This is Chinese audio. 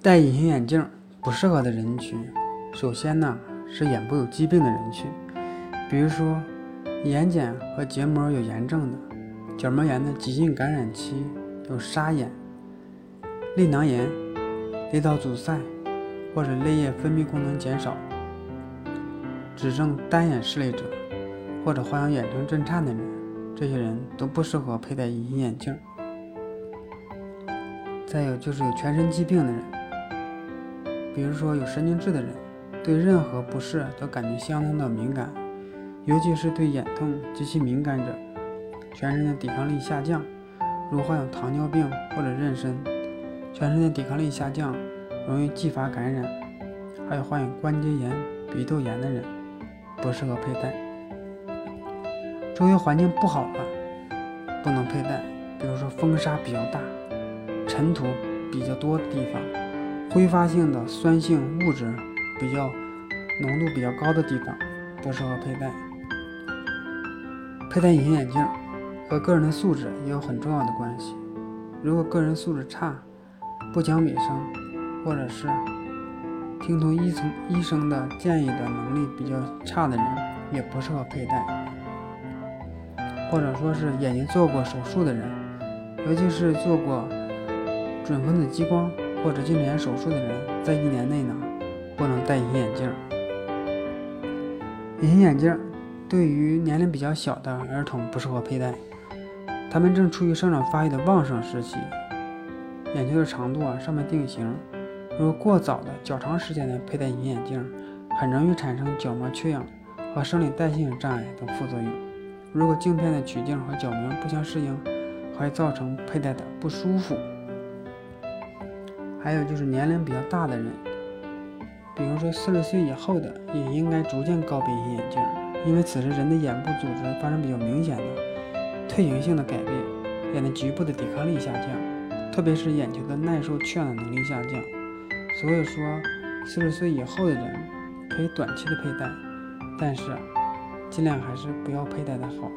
戴隐形眼镜不适合的人群，首先呢是眼部有疾病的人群，比如说眼睑和结膜有炎症的，角膜炎的急性感染期有沙眼、泪囊炎、泪道阻塞或者泪液分泌功能减少，只剩单眼视力者或者患有眼睛震颤的人，这些人都不适合佩戴隐形眼镜。再有就是有全身疾病的人。比如说有神经质的人，对任何不适都感觉相当的敏感，尤其是对眼痛极其敏感者，全身的抵抗力下降，如患有糖尿病或者妊娠，全身的抵抗力下降，容易继发感染，还有患有关节炎、鼻窦炎的人，不适合佩戴。周围环境不好的，不能佩戴，比如说风沙比较大、尘土比较多的地方。挥发性的酸性物质比较浓度比较高的地方不适合佩戴。佩戴隐形眼镜和个人的素质也有很重要的关系。如果个人素质差、不讲卫生，或者是听从医从医生的建议的能力比较差的人，也不适合佩戴。或者说是眼睛做过手术的人，尤其是做过准分子激光。或者近视眼手术的人，在一年内呢，不能戴隐形眼镜。隐形眼镜对于年龄比较小的儿童不适合佩戴，他们正处于生长发育的旺盛时期，眼球的长度啊尚未定型。如果过早的、较长时间的佩戴隐形眼镜，很容易产生角膜缺氧和生理代谢障碍等副作用。如果镜片的曲径和角膜不相适应，还会造成佩戴的不舒服。还有就是年龄比较大的人，比如说四十岁以后的，也应该逐渐告别隐形眼镜，因为此时人的眼部组织发生比较明显的退行性的改变，眼的局部的抵抗力下降，特别是眼球的耐受缺氧的能力下降。所以说，四十岁以后的人可以短期的佩戴，但是尽量还是不要佩戴的好。